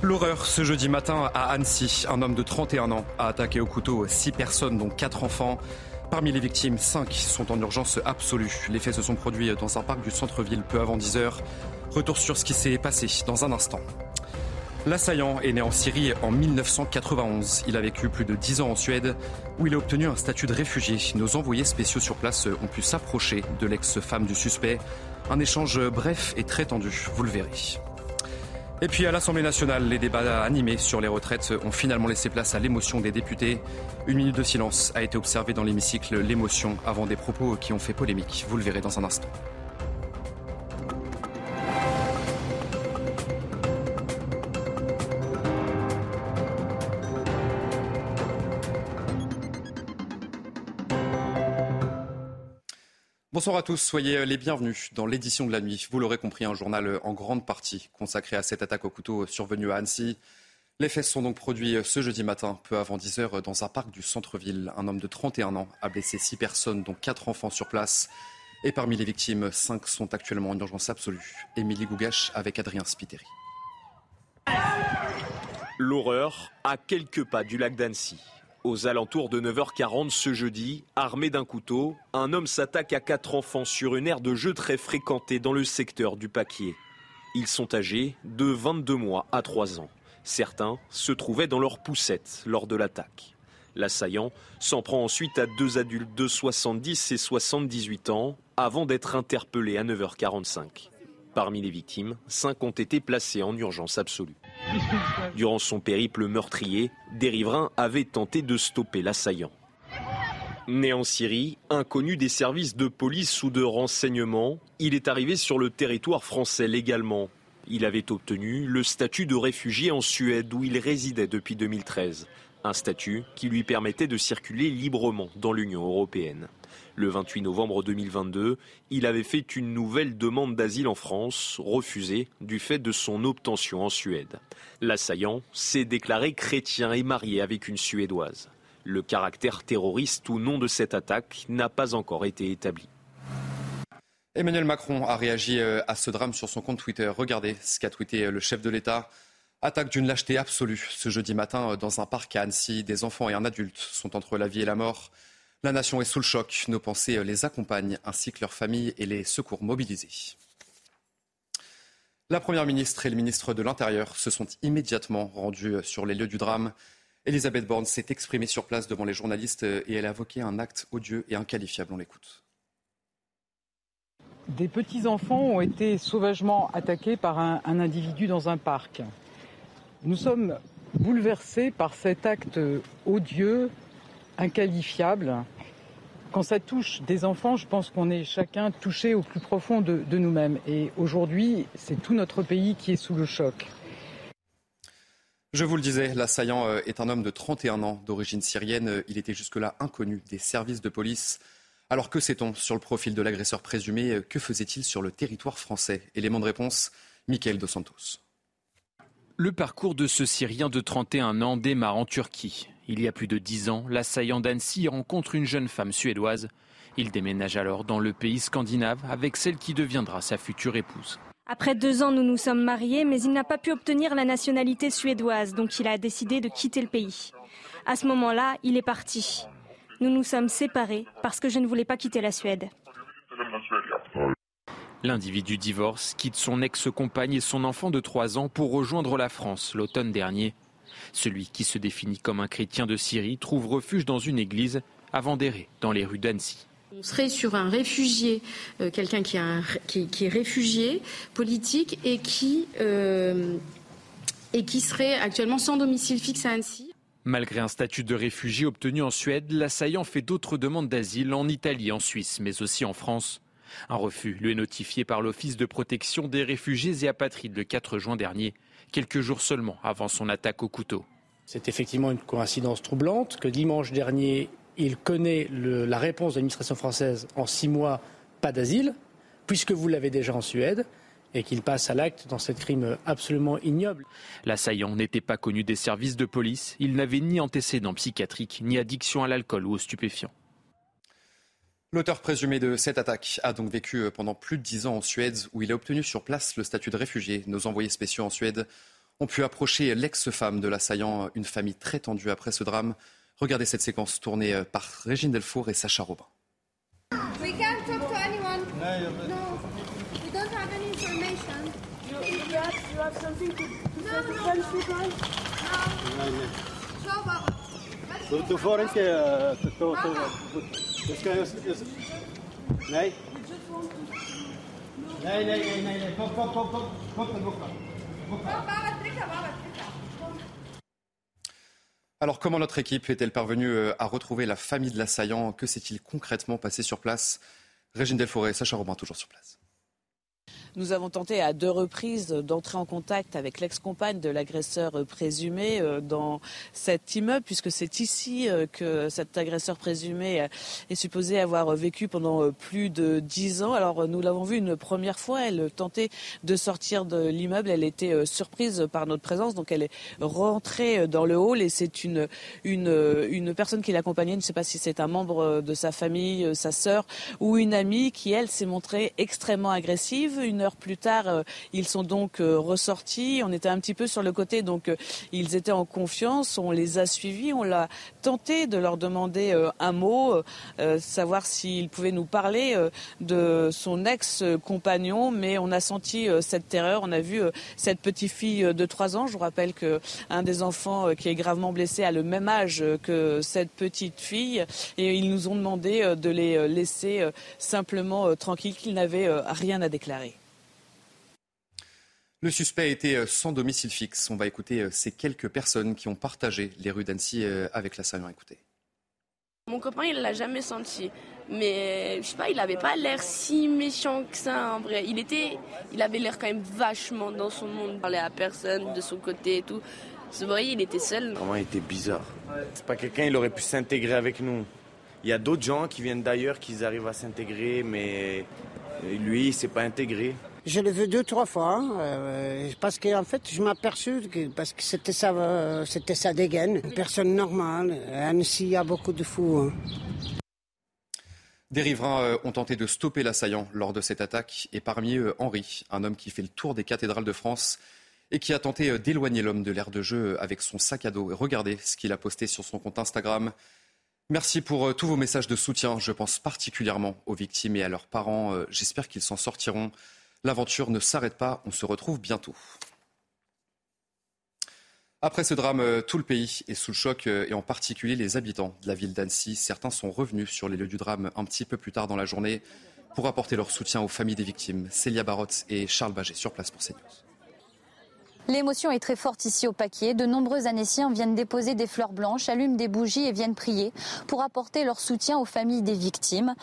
L'horreur ce jeudi matin à Annecy. Un homme de 31 ans a attaqué au couteau 6 personnes, dont 4 enfants. Parmi les victimes, 5 sont en urgence absolue. Les faits se sont produits dans un parc du centre-ville peu avant 10 heures. Retour sur ce qui s'est passé dans un instant. L'assaillant est né en Syrie en 1991. Il a vécu plus de 10 ans en Suède où il a obtenu un statut de réfugié. Nos envoyés spéciaux sur place ont pu s'approcher de l'ex-femme du suspect. Un échange bref et très tendu, vous le verrez. Et puis à l'Assemblée nationale, les débats animés sur les retraites ont finalement laissé place à l'émotion des députés. Une minute de silence a été observée dans l'hémicycle, l'émotion avant des propos qui ont fait polémique. Vous le verrez dans un instant. Bonsoir à tous, soyez les bienvenus dans l'édition de la nuit. Vous l'aurez compris, un journal en grande partie consacré à cette attaque au couteau survenue à Annecy. Les faits sont donc produits ce jeudi matin, peu avant 10 heures, dans un parc du centre-ville. Un homme de 31 ans a blessé 6 personnes, dont 4 enfants sur place. Et parmi les victimes, 5 sont actuellement en urgence absolue. Émilie Gougache avec Adrien Spiteri. L'horreur à quelques pas du lac d'Annecy. Aux alentours de 9h40 ce jeudi, armé d'un couteau, un homme s'attaque à quatre enfants sur une aire de jeu très fréquentée dans le secteur du Paquier. Ils sont âgés de 22 mois à 3 ans. Certains se trouvaient dans leur poussette lors de l'attaque. L'assaillant s'en prend ensuite à deux adultes de 70 et 78 ans avant d'être interpellé à 9h45. Parmi les victimes, cinq ont été placés en urgence absolue. Durant son périple meurtrier, des riverains avaient tenté de stopper l'assaillant. Né en Syrie, inconnu des services de police ou de renseignement, il est arrivé sur le territoire français légalement. Il avait obtenu le statut de réfugié en Suède où il résidait depuis 2013, un statut qui lui permettait de circuler librement dans l'Union européenne. Le 28 novembre 2022, il avait fait une nouvelle demande d'asile en France, refusée du fait de son obtention en Suède. L'assaillant s'est déclaré chrétien et marié avec une Suédoise. Le caractère terroriste ou non de cette attaque n'a pas encore été établi. Emmanuel Macron a réagi euh, à ce drame sur son compte Twitter. Regardez ce qu'a tweeté euh, le chef de l'État. Attaque d'une lâcheté absolue. Ce jeudi matin, euh, dans un parc à Annecy, des enfants et un adulte sont entre la vie et la mort. La nation est sous le choc. Nos pensées les accompagnent, ainsi que leurs familles et les secours mobilisés. La Première ministre et le ministre de l'Intérieur se sont immédiatement rendus sur les lieux du drame. Elisabeth Borne s'est exprimée sur place devant les journalistes et elle a invoqué un acte odieux et inqualifiable. On l'écoute. Des petits-enfants ont été sauvagement attaqués par un, un, individu dans un parc. Nous sommes bouleversés par cet acte odieux, inqualifiable. Quand ça touche des enfants, je pense qu'on est chacun touché au plus profond de, nous-mêmes. Et aujourd'hui, c'est tout notre pays qui est sous le choc. Je vous le disais, l'assaillant euh, est un homme de 31 ans d'origine syrienne. Il était jusque-là inconnu des services de police. Alors que sait-on sur le profil de l'agresseur présumé? Que faisait-il sur le territoire français? Élément de réponse, Michael Dos Santos. Le parcours de ce Syrien de 31 ans démarre en Turquie. Il y a plus de dix ans, l'assaillant d'Annecy rencontre une jeune femme suédoise. Il déménage alors dans le pays scandinave avec celle qui deviendra sa future épouse. Après deux ans, nous nous sommes mariés, mais il n'a pas pu obtenir la nationalité suédoise, donc il a décidé de quitter le pays. À ce moment-là, il est parti. Nous nous sommes séparés parce que je ne voulais pas quitter la Suède. L'individu divorce, quitte son ex-compagne et son enfant de 3 ans pour rejoindre la France l'automne dernier. Celui qui se définit comme un chrétien de Syrie trouve refuge dans une église avant d'errer dans les rues d'Annecy. On serait sur un réfugié, euh, quelqu'un qui, qui, qui, est réfugié politique et qui, euh, et qui serait actuellement sans domicile fixe à Annecy. Malgré un statut de réfugié obtenu en Suède, l'assaillant fait d'autres demandes d'asile en Italie, en Suisse, mais aussi en France. Un refus lui est notifié par l'Office de protection des réfugiés et apatrides le 4 juin dernier, quelques jours seulement avant son attaque au couteau. C'est effectivement une coïncidence troublante que dimanche dernier, il connaît la réponse de l'administration française en six mois, pas d'asile, puisque vous l'avez déjà en Suède et qu'il passe à l'acte dans ce crime absolument ignoble. L'assaillant n'était pas connu des services de police. Il n'avait ni antécédent psychiatrique, ni addiction à l'alcool ou aux stupéfiants. L'auteur présumé de cette attaque a donc vécu euh, pendant plus de dix ans en Suède, où il a obtenu sur place le statut de réfugié. Nos envoyés spéciaux en Suède ont pu approcher l'ex-femme de l'assaillant, une famille très tendue après ce drame. Regardez cette séquence tournée euh, par Régine Delfour et Sacha Robin. Alors comment notre équipe est-elle parvenue euh, à retrouver la famille de l'assaillant? Que s'est-il concrètement passé sur place? Régine Delforêt, Sacha Robin, toujours sur place. Nous avons tenté à deux reprises d'entrer en contact avec l'ex-compagne de l'agresseur présumé euh, dans cet immeuble, puisque c'est ici euh, que cet agresseur présumé est supposé avoir vécu pendant euh, plus de dix ans. Alors nous l'avons vu une première fois, elle tentait de sortir de l'immeuble, elle était surprise par notre présence, donc elle est rentrée dans le hall et c'est une, une, une personne qui l'accompagnait, je ne sais pas si c'est un membre de sa famille, sa sœur ou une amie, qui elle s'est montrée extrêmement agressive. Plus tard, euh, ils sont donc euh, ressortis. On était un petit peu sur le côté, donc euh, ils étaient en confiance. On les a suivis. On l'a tenté de leur demander un mot, savoir s'ils pouvaient nous parler de son ex-compagnon, mais on a senti cette terreur. On a vu cette petite fille de 3 ans. Je vous rappelle que un des enfants qui est gravement blessé a le même âge que cette petite fille, et ils nous ont demandé de les laisser simplement tranquilles, qu'ils n'avaient rien à déclarer. Le suspect était euh, sans domicile fixe. On va écouter euh, ces quelques personnes qui ont partagé les rues d'Annecy euh, avec l'assaillant. Écoutez. Mon copain, il l'a jamais senti. Mais je sais pas, il avait pas l'air si méchant que ça en vrai. Il était, il avait l'air quand même vachement dans son monde. Il parlait à personne de son côté et tout. Vous voyez, il était seul. Vraiment, il était bizarre. C'est pas quelqu'un, il aurait pu s'intégrer avec nous. Il y a d'autres gens qui viennent d'ailleurs, qui arrivent à s'intégrer, mais lui, il s'est pas intégré. Je l'ai vu deux, trois fois, hein, euh, parce qu'en fait, je m'aperçus que parce que c'était ça, euh, c'était sa dégaine. Une personne normale. À Annecy, il a beaucoup de fous. Hein. Des riverains euh, ont tenté de stopper l'assaillant lors de cette attaque, et parmi eux, Henri, un homme qui fait le tour des cathédrales de France et qui a tenté d'éloigner l'homme de l'air de jeu avec son sac à dos. Regardez ce qu'il a posté sur son compte Instagram. Merci pour tous vos messages de soutien. Je pense particulièrement aux victimes et à leurs parents. J'espère qu'ils s'en sortiront. L'aventure ne s'arrête pas, on se retrouve bientôt. Après ce drame, euh, tout le pays est sous le choc euh, et en particulier les habitants de la ville d'Annecy. Certains sont revenus sur les lieux du drame un petit peu plus tard dans la journée pour apporter leur soutien aux familles des victimes. Célia Barotte et Charles Baget sur place pour CNews. L'émotion est très forte ici au Paquier. De nombreux Annéciens viennent déposer des fleurs blanches, allument des bougies et viennent prier pour apporter leur soutien aux familles des victimes.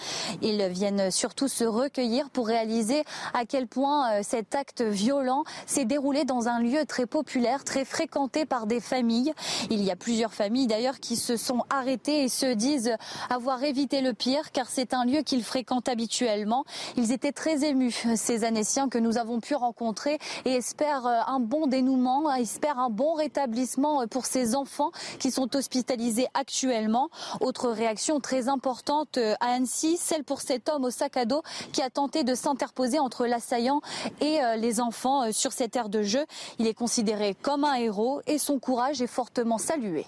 Ils viennent surtout se recueillir pour réaliser à quel point euh, cet acte violent s'est déroulé dans un lieu très populaire, très fréquenté par des familles. Il y a plusieurs familles d'ailleurs qui se sont arrêtées et se disent avoir évité le pire car c'est un lieu qu'ils fréquentent habituellement. Ils étaient très émus, ces Annéciens que nous avons pu rencontrer et espèrent euh, un bon dénouement, espère un bon rétablissement pour ces enfants qui sont hospitalisés actuellement. Autre réaction très importante euh, à Annecy, celle pour cet homme au sac à dos qui a tenté de s'interposer entre l'assaillant et euh, les enfants euh, sur cette aire de jeu. Il est considéré comme un héros et son courage est fortement salué.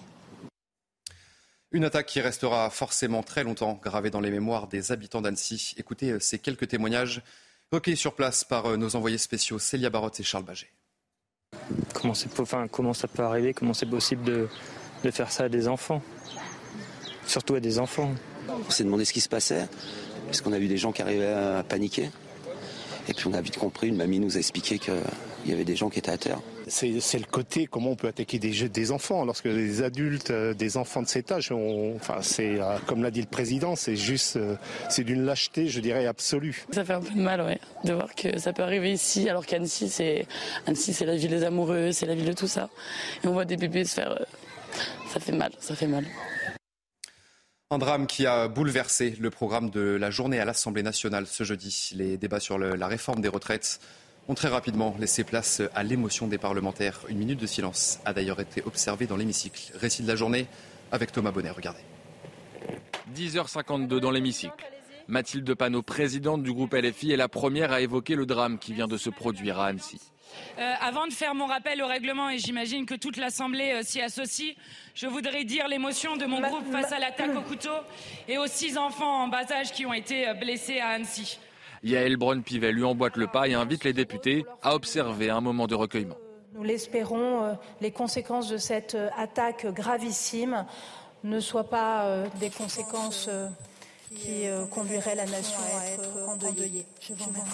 Une attaque qui restera forcément très longtemps gravée dans les mémoires des habitants d'Annecy. Écoutez ces quelques témoignages recueillis sur place par nos envoyés spéciaux Célia Barotte et Charles Baget. Comment, comment ça peut arriver? Comment c'est possible de, faire ça à des enfants? Surtout à des enfants. On s'est demandé ce qui se passait, parce qu'on a vu des gens qui arrivaient à paniquer? Et puis on a vite compris, une mamie nous a expliqué qu'il y avait des gens qui étaient à terre. C'est le côté comment on peut attaquer des, des enfants lorsque les adultes, euh, des enfants de cet âge, enfin c'est euh, comme l'a dit le président, c'est juste, euh, c'est d'une lâcheté, je dirais absolue. Ça fait un peu de mal, ouais, de voir que ça peut arriver ici, alors qu'Annecy c'est Annecy c'est la ville des amoureux, c'est la ville de tout ça, et on voit des bébés se faire, ça fait mal, ça fait mal. Un drame qui a bouleversé le programme de la journée à l'Assemblée nationale ce jeudi. Les débats sur la réforme des retraites ont très rapidement laissé place à l'émotion des parlementaires. Une minute de silence a d'ailleurs été observée dans l'hémicycle. Récit de la journée avec Thomas Bonnet. Regardez. 10h52 dans l'hémicycle. Mathilde Panot, présidente du groupe LFI, est la première à évoquer le drame qui vient de se produire à Annecy. Euh, avant de faire mon rappel au règlement, et j'imagine que toute l'Assemblée euh, s'y associe, je voudrais dire l'émotion de mon groupe face à l'attaque au couteau et aux six enfants en bas âge qui ont été euh, blessés à Annecy. Yael Braun-Pivet lui emboîte le pas et invite les députés à observer un moment de recueillement. Nous l'espérons, les conséquences de cette attaque gravissime ne soient pas des conséquences qui conduiraient la nation à être endeuillée. Je vous remercie.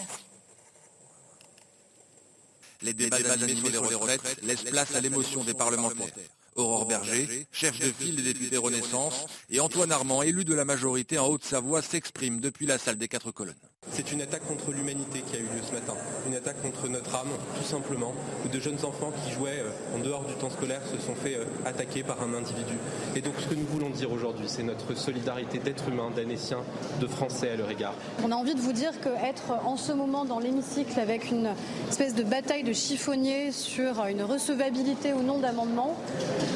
Les débats d'années sur les retraites laissent place à l'émotion des parlementaires. Aurore Berger, chef de file des députés Renaissance, et Antoine Armand, élu de la majorité en Haute-Savoie, s'expriment depuis la salle des quatre colonnes. C'est une attaque contre l'humanité qui a eu lieu ce matin. Une attaque contre notre âme, tout simplement, où de jeunes enfants qui jouaient euh, en dehors du temps scolaire se sont fait euh, attaquer par un individu. Et donc ce que nous voulons dire aujourd'hui, c'est notre solidarité d'êtres humains, d'Annéciens, de Français à leur égard. On a envie de vous dire qu'être en ce moment dans l'hémicycle avec une espèce de bataille de chiffonniers sur une recevabilité ou non d'amendement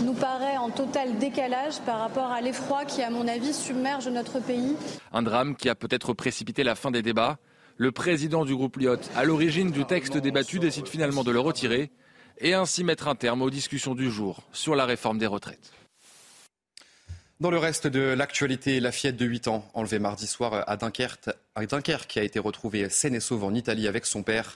nous paraît en total décalage par rapport à l'effroi qui, à mon avis, submerge notre pays. Un drame qui a peut-être précipité la fin des débats le président du groupe Lyotte, à l'origine du texte débattu, décide finalement de le retirer et ainsi mettre un terme aux discussions du jour sur la réforme des retraites. Dans le reste de l'actualité, la fillette de 8 ans, enlevée mardi soir à Dunkerque, à Dunkerque, a été retrouvée saine et sauve en Italie avec son père.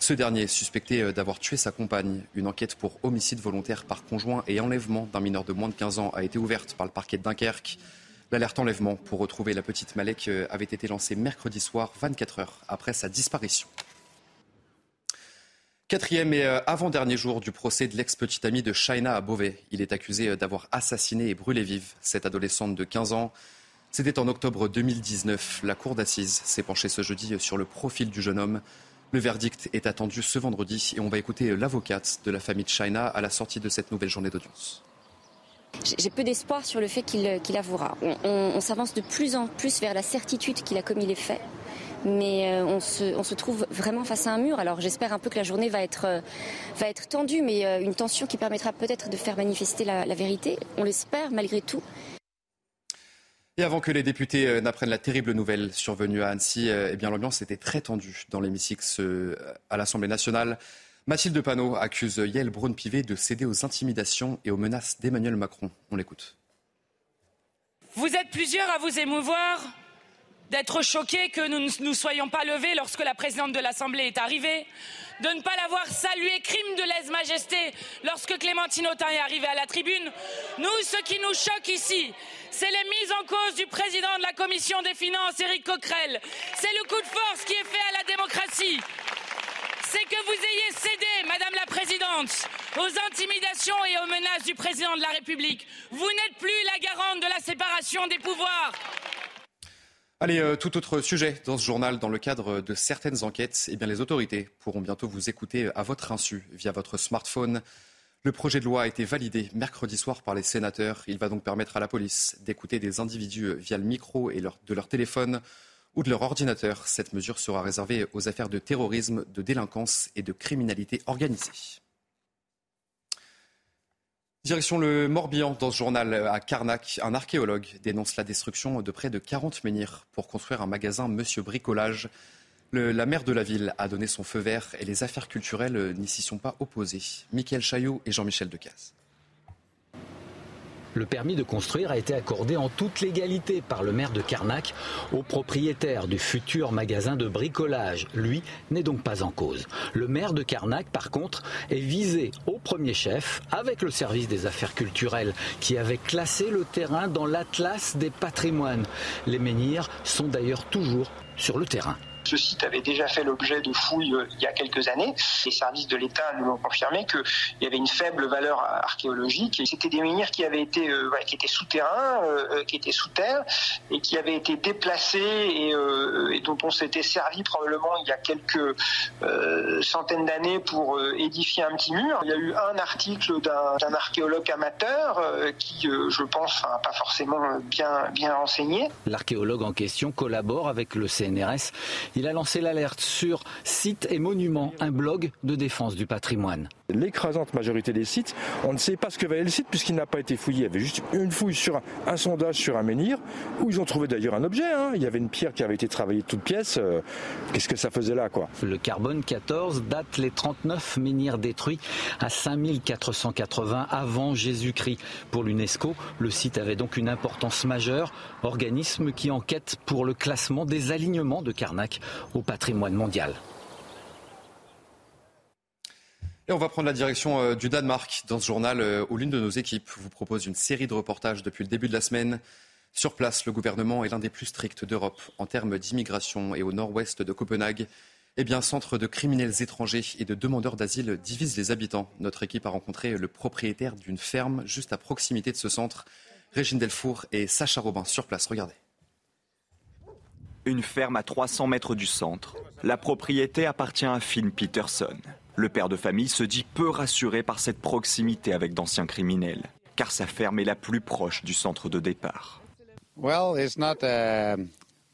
Ce dernier est suspecté d'avoir tué sa compagne. Une enquête pour homicide volontaire par conjoint et enlèvement d'un mineur de moins de 15 ans a été ouverte par le parquet de Dunkerque. L'alerte enlèvement pour retrouver la petite Malek euh, avait été lancée mercredi soir, 24 heures après sa disparition. Quatrième et euh, avant-dernier jour du procès de l'ex-petite amie de Shaina à Beauvais. Il est accusé euh, d'avoir assassiné et brûlé vive cette adolescente de 15 ans. C'était en octobre 2019. La cour d'assises s'est penchée ce jeudi sur le profil du jeune homme. Le verdict est attendu ce vendredi et on va écouter l'avocate de la famille de Shaina à la sortie de cette nouvelle journée d'audience. J'ai peu d'espoir sur le fait qu'il avouera. On, s'avance de plus en plus vers la certitude qu'il a commis les faits mais euh, on se, trouve vraiment face à un mur. Alors j'espère un peu que la journée va être, euh, tendue, mais euh, une tension qui permettra peut-être de faire manifester la, vérité. On l'espère malgré tout. Et avant que les députés n'apprennent la terrible nouvelle survenue à Annecy, eh l'ambiance était très tendue dans l'hémicycle à l'Assemblée nationale. Mathilde Panot accuse Yael Braun-Pivet de céder aux intimidations et aux menaces d'Emmanuel Macron. On l'écoute. Vous êtes plusieurs à vous émouvoir d'être choqués que nous ne nous soyons pas levés lorsque la présidente de l'Assemblée est arrivée, de ne pas l'avoir salué crime de lèse-majesté lorsque Clémentine Autain est arrivée à la tribune. Nous, ce qui nous choque ici, c'est les mises en cause du président de la Commission des Finances, Éric Coquerel. C'est le coup de force qui est fait à la démocratie c'est que vous ayez cédé, Madame la Présidente, aux intimidations et aux menaces du Président de la République. Vous n'êtes plus la garante de la séparation des pouvoirs. Allez, euh, tout autre sujet dans ce journal. Dans le cadre de certaines enquêtes, eh les autorités pourront bientôt vous écouter à votre insu via votre smartphone. Le projet de loi a été validé mercredi soir par les sénateurs. Il va donc permettre à la police d'écouter des individus via le micro et de leur téléphone ou de leur ordinateur. Cette mesure sera réservée aux affaires de terrorisme, de délinquance et de criminalité organisée. Direction le Morbihan, dans ce journal à Carnac, un archéologue dénonce la destruction de près de 40 menhirs pour construire un magasin Monsieur Bricolage. la maire de la ville a donné son feu vert et les affaires culturelles n'y s'y sont pas opposées. Michael Chaillot et Jean-Michel Decaze. Le permis de construire a été accordé en toute légalité par le maire de Carnac au propriétaire du futur magasin de bricolage. Lui n'est donc pas en cause. Le maire de Carnac, par contre, est visé au premier chef avec le service des affaires culturelles qui avait classé le terrain dans l'atlas des patrimoines. Les menhirs sont d'ailleurs toujours sur le terrain. Ce site avait déjà fait l'objet de fouilles il y a quelques années. Les services de l'État nous ont confirmé qu'il y avait une faible valeur archéologique. C'était des menhirs qui avaient été, qui étaient souterrains, qui étaient sous terre et qui avaient été déplacés et, dont on s'était servi probablement il y a quelques centaines d'années pour édifier un petit mur. Il y a eu un article d'un archéologue amateur qui, je pense, pas forcément bien, bien renseigné. L'archéologue en question collabore avec le CNRS. Il a lancé l'alerte sur Sites et Monuments, un blog de défense du patrimoine. L'écrasante majorité des sites, on ne sait pas ce que valait le site puisqu'il n'a pas été fouillé. Il y avait juste une fouille sur un, sondage sur un menhir où ils ont trouvé d'ailleurs un objet. Hein. Il y avait une pierre qui avait été travaillée de toutes pièces. Euh, qu'est-ce que ça faisait là quoi? Le carbone 14 date les 39 menhirs détruits à 5480 avant Jésus-Christ. Pour l'UNESCO, le site avait donc une importance majeure, organisme qui enquête pour le classement des alignements de Karnak au patrimoine mondial. Et on va prendre la direction euh, du Danemark dans ce journal euh, où l'une de nos équipes vous propose une série de reportages depuis le début de la semaine. Sur place, le gouvernement est l'un des plus stricts d'Europe en termes d'immigration et au nord-ouest de Copenhague. Eh bien, centre de criminels étrangers et de demandeurs d'asile divise les habitants. Notre équipe a rencontré le propriétaire d'une ferme juste à proximité de ce centre. Régine Delfour et Sacha Robin sur place. Regardez. Une ferme à 300 mètres du centre. La propriété appartient à Finn Peterson. Le père de famille se dit peu rassuré par cette proximité avec d'anciens criminels, car sa ferme est la plus proche du centre de départ.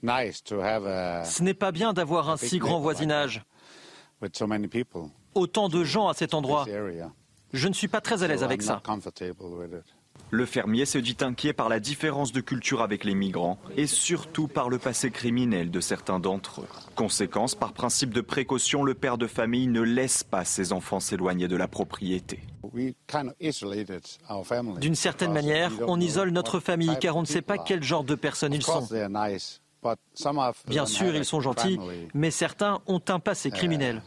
Ce n'est pas bien d'avoir un si grand voisinage. Autant de gens à cet endroit. Je ne suis pas très à l'aise avec ça. Le fermier se dit inquiet par la différence de culture avec les migrants et surtout par le passé criminel de certains d'entre eux. Conséquence, par principe de précaution, le père de famille ne laisse pas ses enfants s'éloigner de la propriété. D'une certaine manière, on isole notre famille car on ne sait pas quel genre de personnes ils sont. Bien sûr, ils sont gentils, mais certains ont un passé criminel.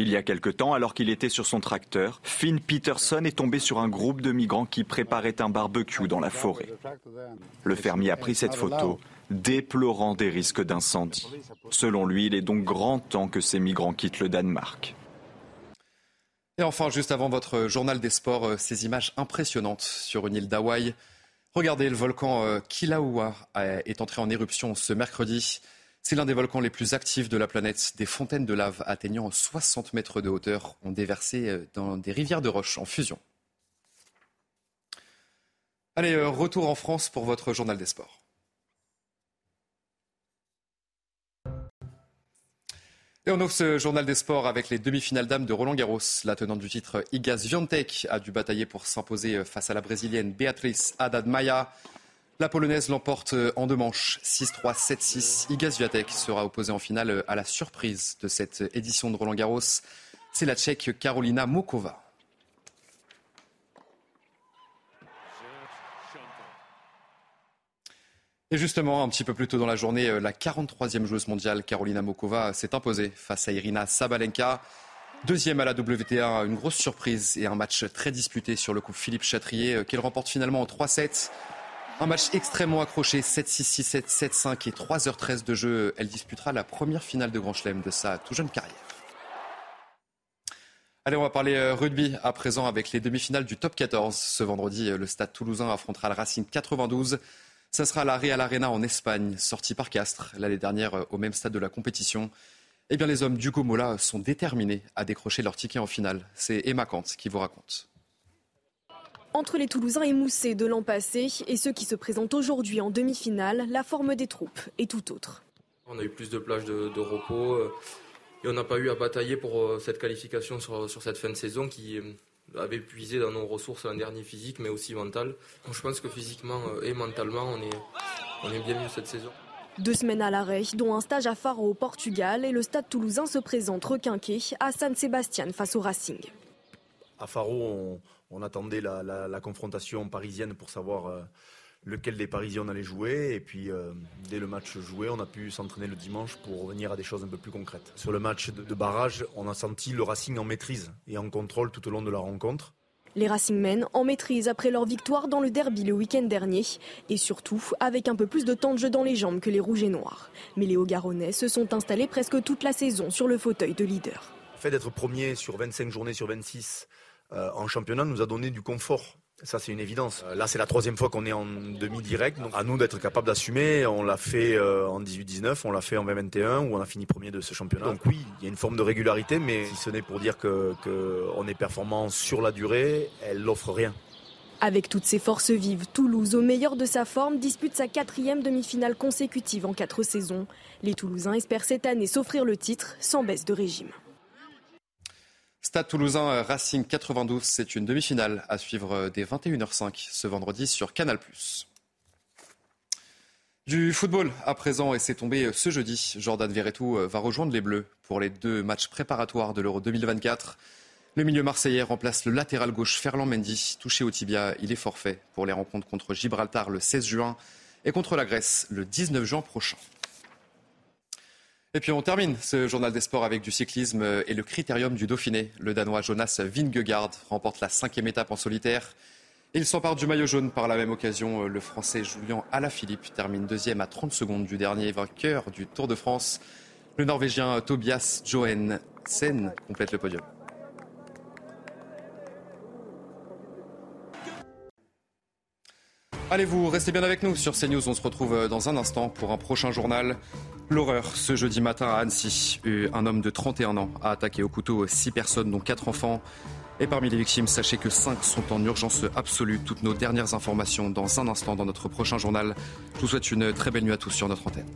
Il y a quelque temps, alors qu'il était sur son tracteur, Finn Peterson est tombé sur un groupe de migrants qui préparaient un barbecue dans la forêt. Le fermier a pris cette photo, déplorant des risques d'incendie. Selon lui, il est donc grand temps que ces migrants quittent le Danemark. Et enfin, juste avant votre journal des sports, euh, ces images impressionnantes sur une île d'Hawaï. Regardez, le volcan euh, Kilauea est entré en éruption ce mercredi. C'est l'un des volcans les plus actifs de la planète. Des fontaines de lave atteignant 60 mètres de hauteur ont déversé euh, dans des rivières de roches en fusion. Allez, euh, retour en France pour votre journal des sports. Et on ouvre ce journal des sports avec les demi-finales dames de Roland Garros. La tenante du titre Igaz Viantek a dû batailler pour s'imposer euh, face à la brésilienne Beatrice Haddad Maia. La polonaise l'emporte euh, en deux manches, 6-3, 7-6. Iga Swiatek sera opposée en finale euh, à la surprise de cette édition de Roland Garros. C'est la tchèque Karolina Mokova. Et justement, un petit peu plus tôt dans la journée, euh, la 43e joueuse mondiale, Karolina Mokova, s'est imposée face à Irina Sabalenka. Deuxième à la WTA, une grosse surprise et un match très disputé sur le coup Philippe Chatrier, qu'elle remporte finalement en 3-7. Un match extrêmement accroché, 7-6, 6-7, 7-5 et 3h13 de jeu. Elle disputera la première finale de Grand Chelem de sa tout jeune carrière. Allez, on va parler euh, rugby à présent avec les demi-finales du top 14. Ce vendredi, euh, le stade toulousain affrontera le Racing 92. Ça sera la Real Arena en Espagne, sortie par Castres l'année dernière euh, au même stade de la compétition. Eh bien, les hommes d'Hugo Mola sont déterminés à décrocher leur ticket en finale. C'est Emma Kant qui vous raconte. Entre les Toulousains émoussés de l'an passé et ceux qui se présentent aujourd'hui en demi-finale, la forme des troupes est tout autre. On a eu plus de plages de, repos euh, et on n'a pas eu à batailler pour euh, cette qualification sur, cette fin de saison qui euh, avait puisé dans nos ressources un dernier physique mais aussi mental. je pense que physiquement et mentalement on est, on est bien mieux cette saison. Deux semaines à l'arrêt, dont un stage à Faro au Portugal et le stade toulousain se présente requinqué à San Sébastien face au Racing. À Faro, on, on attendait la, confrontation parisienne pour savoir euh, lequel des Parisiens on allait jouer. Et puis, euh, dès le match joué, on a pu s'entraîner le dimanche pour revenir à des choses un peu plus concrètes. Sur le match de, barrage, on a senti le Racing en maîtrise et en contrôle tout au long de la rencontre. Les Racingmen en maîtrise après leur victoire dans le derby le week-end dernier et surtout avec un peu plus de temps de jeu dans les jambes que les Rouges et Noirs. Mais les Hauts-Garonnais se sont installés presque toute la saison sur le fauteuil de leader. Le fait d'être premier sur 25 journées sur 26 euh, en championnat nous a donné du confort. Ça, c'est une évidence. Euh, là, c'est la troisième fois qu'on est en demi-direct. Donc, à nous d'être capable d'assumer. On l'a fait euh, en 18-19, on l'a fait en 2021, où on a fini premier de ce championnat. Donc oui, il y a une forme de régularité, mais si ce n'est pour dire qu'on est performant sur la durée, elle n'offre rien. Avec toutes ses forces vives, Toulouse, au meilleur de sa forme, dispute sa quatrième demi-finale consécutive en quatre saisons. Les Toulousains espèrent cette année s'offrir le titre sans baisse de régime. Stade Toulousain euh, Racing 92, c'est une demi-finale à suivre euh, dès 21h05 ce vendredi sur Canal+. Du football à présent et c'est tombé euh, ce jeudi. Jordan Verretou va rejoindre les Bleus pour les deux matchs préparatoires de l'Euro 2024. Le milieu marseillais remplace le latéral gauche Ferland Mendy, touché au tibia. Il est forfait pour les rencontres contre Gibraltar le 16 juin et contre la Grèce le 19 juin prochain. Et puis on termine ce journal des sports avec du cyclisme et le critérium du Dauphiné. Le Danois Jonas Vingegaard remporte la cinquième étape en solitaire. Il s'empare du maillot jaune par la même occasion. Le Français Julien Alaphilippe termine deuxième à 30 secondes du dernier vainqueur du Tour de France. Le Norvégien Tobias Johensen complète le podium. Allez, vous restez bien avec nous sur CNews. On se retrouve dans un instant pour un prochain journal. L'horreur ce jeudi matin à Annecy. Un homme de 31 ans a attaqué au couteau six personnes, dont quatre enfants. Et parmi les victimes, sachez que cinq sont en urgence absolue. Toutes nos dernières informations dans un instant dans notre prochain journal. Je vous souhaite une très belle nuit à tous sur notre antenne.